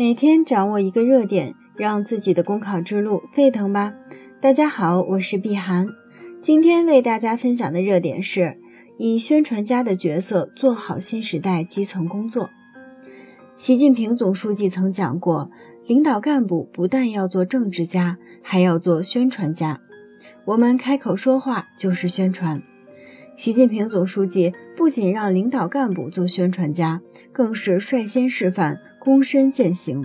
每天掌握一个热点，让自己的公考之路沸腾吧！大家好，我是碧涵，今天为大家分享的热点是以宣传家的角色做好新时代基层工作。习近平总书记曾讲过，领导干部不但要做政治家，还要做宣传家。我们开口说话就是宣传。习近平总书记不仅让领导干部做宣传家，更是率先示范。躬身践行，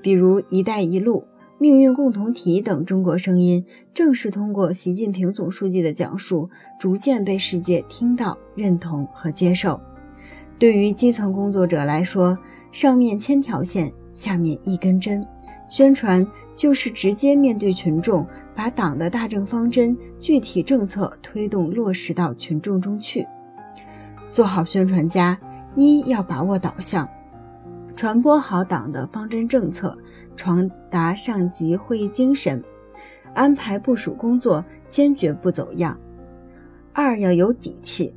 比如“一带一路”“命运共同体”等中国声音，正是通过习近平总书记的讲述，逐渐被世界听到、认同和接受。对于基层工作者来说，上面千条线，下面一根针，宣传就是直接面对群众，把党的大政方针、具体政策推动落实到群众中去。做好宣传家，一要把握导向。传播好党的方针政策，传达上级会议精神，安排部署工作，坚决不走样。二要有底气，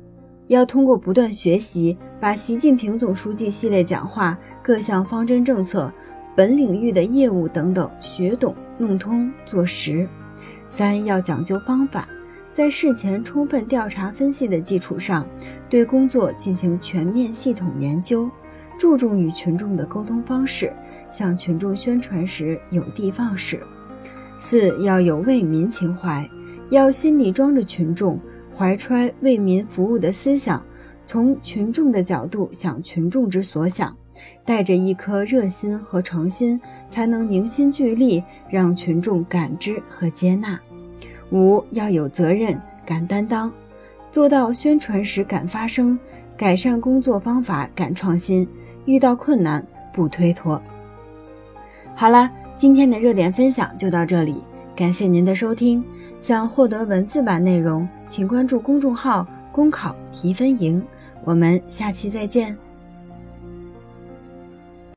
要通过不断学习，把习近平总书记系列讲话、各项方针政策、本领域的业务等等学懂、弄通、做实。三要讲究方法，在事前充分调查分析的基础上，对工作进行全面系统研究。注重与群众的沟通方式，向群众宣传时有的放矢。四要有为民情怀，要心里装着群众，怀揣为民服务的思想，从群众的角度想群众之所想，带着一颗热心和诚心，才能凝心聚力，让群众感知和接纳。五要有责任，敢担当，做到宣传时敢发声，改善工作方法敢创新。遇到困难不推脱。好了，今天的热点分享就到这里，感谢您的收听。想获得文字版内容，请关注公众号“公考提分营”。我们下期再见。